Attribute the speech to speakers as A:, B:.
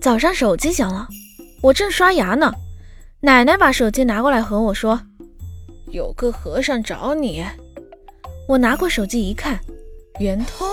A: 早上手机响了我正刷牙呢。奶奶把手机拿过来和我说
B: 有个和尚找你。
A: 我拿过手机一看圆通。